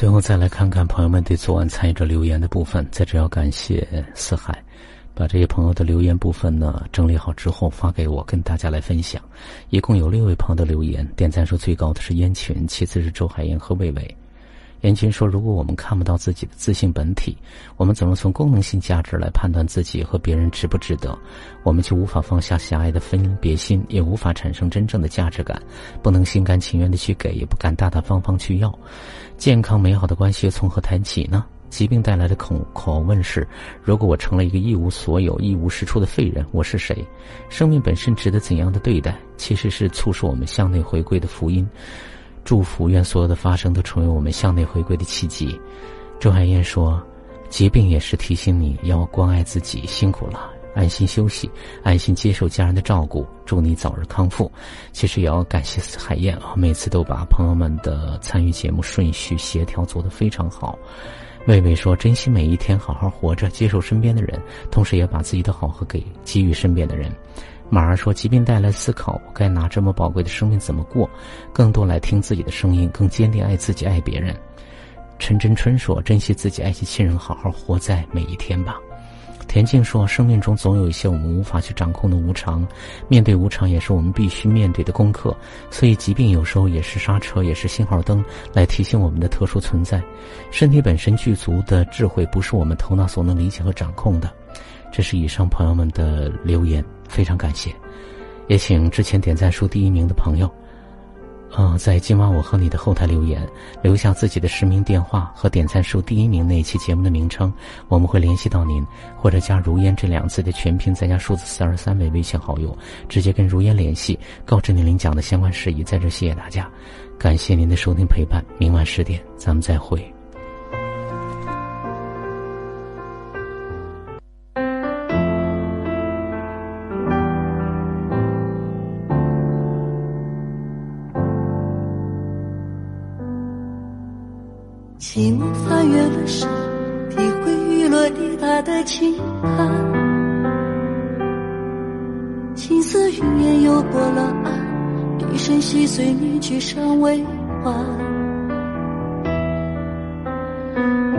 最后再来看看朋友们对昨晚参与者留言的部分，在这要感谢四海，把这些朋友的留言部分呢整理好之后发给我，跟大家来分享。一共有六位朋友的留言，点赞数最高的是燕群，其次是周海燕和魏伟。燕群说：“如果我们看不到自己的自信本体，我们怎么从功能性价值来判断自己和别人值不值得？我们就无法放下狭隘的分别心，也无法产生真正的价值感，不能心甘情愿的去给，也不敢大大方方去要。健康美好的关系从何谈起呢？疾病带来的恐恐问是：如果我成了一个一无所有、一无是处的废人，我是谁？生命本身值得怎样的对待？其实是促使我们向内回归的福音。”祝福，愿所有的发生都成为我们向内回归的契机。周海燕说：“疾病也是提醒你要关爱自己，辛苦了，安心休息，安心接受家人的照顾，祝你早日康复。”其实也要感谢海燕啊，每次都把朋友们的参与节目顺序协调做得非常好。魏魏说：“珍惜每一天，好好活着，接受身边的人，同时也把自己的好和给给予身边的人。”马儿说：“疾病带来思考，我该拿这么宝贵的生命怎么过？更多来听自己的声音，更坚定爱自己、爱别人。”陈真春说：“珍惜自己，爱惜亲人，好好活在每一天吧。”田静说：“生命中总有一些我们无法去掌控的无常，面对无常也是我们必须面对的功课。所以，疾病有时候也是刹车，也是信号灯，来提醒我们的特殊存在。身体本身具足的智慧，不是我们头脑所能理解和掌控的。”这是以上朋友们的留言。非常感谢，也请之前点赞数第一名的朋友，嗯，在今晚我和你的后台留言，留下自己的实名电话和点赞数第一名那一期节目的名称，我们会联系到您，或者加“如烟”这两字的全拼，再加数字四二三为微信好友，直接跟如烟联系，告知您领奖的相关事宜。在这谢谢大家，感谢您的收听陪伴，明晚十点咱们再会。寂寞翻越了山，体会雨落滴答的轻叹。青丝云烟游过了岸，一声细碎念句尚未完。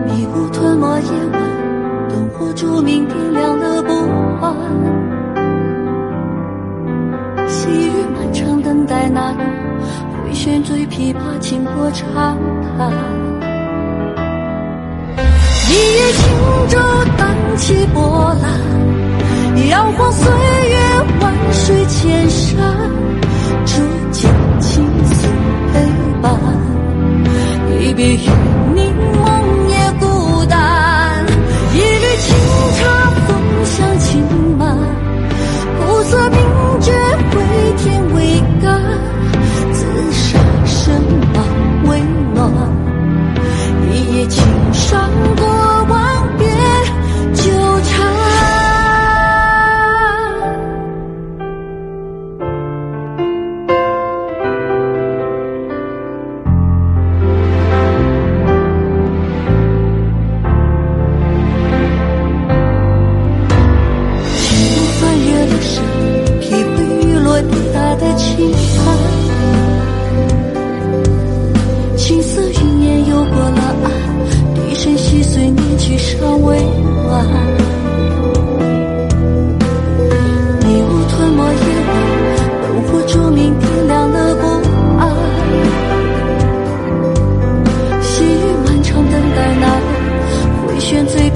迷雾吞没夜晚，灯火烛明点亮了不安。细雨漫长等待那个回旋追琵琶，轻拨长叹。一叶轻舟荡起波澜，摇晃岁月万水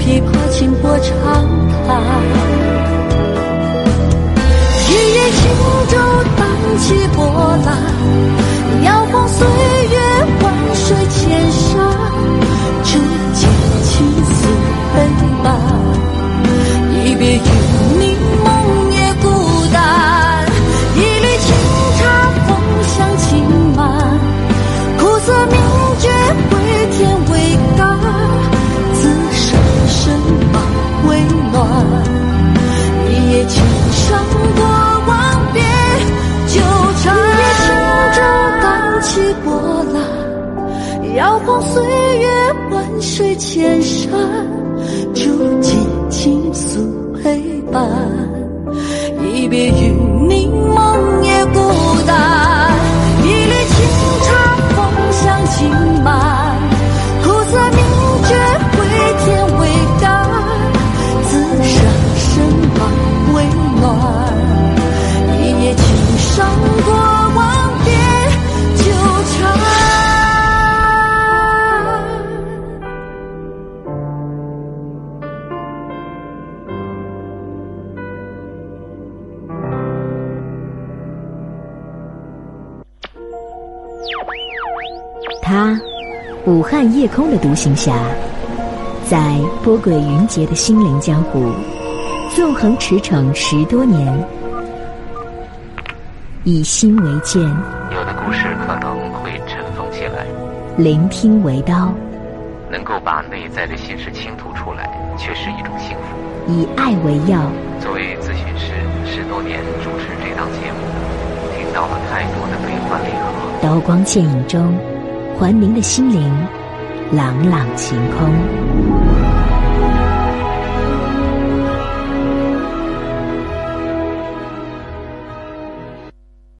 琵琶轻拨长叹水千山武汉夜空的独行侠，在波诡云谲的心灵江湖，纵横驰骋十多年，以心为剑，有的故事可能会尘封起来，聆听为刀，能够把内在的心事倾吐出来，却是一种幸福。以爱为药。作为咨询师，十多年主持这档节目，听到了太多的悲欢离合。刀光剑影中，还您的心灵朗朗晴空。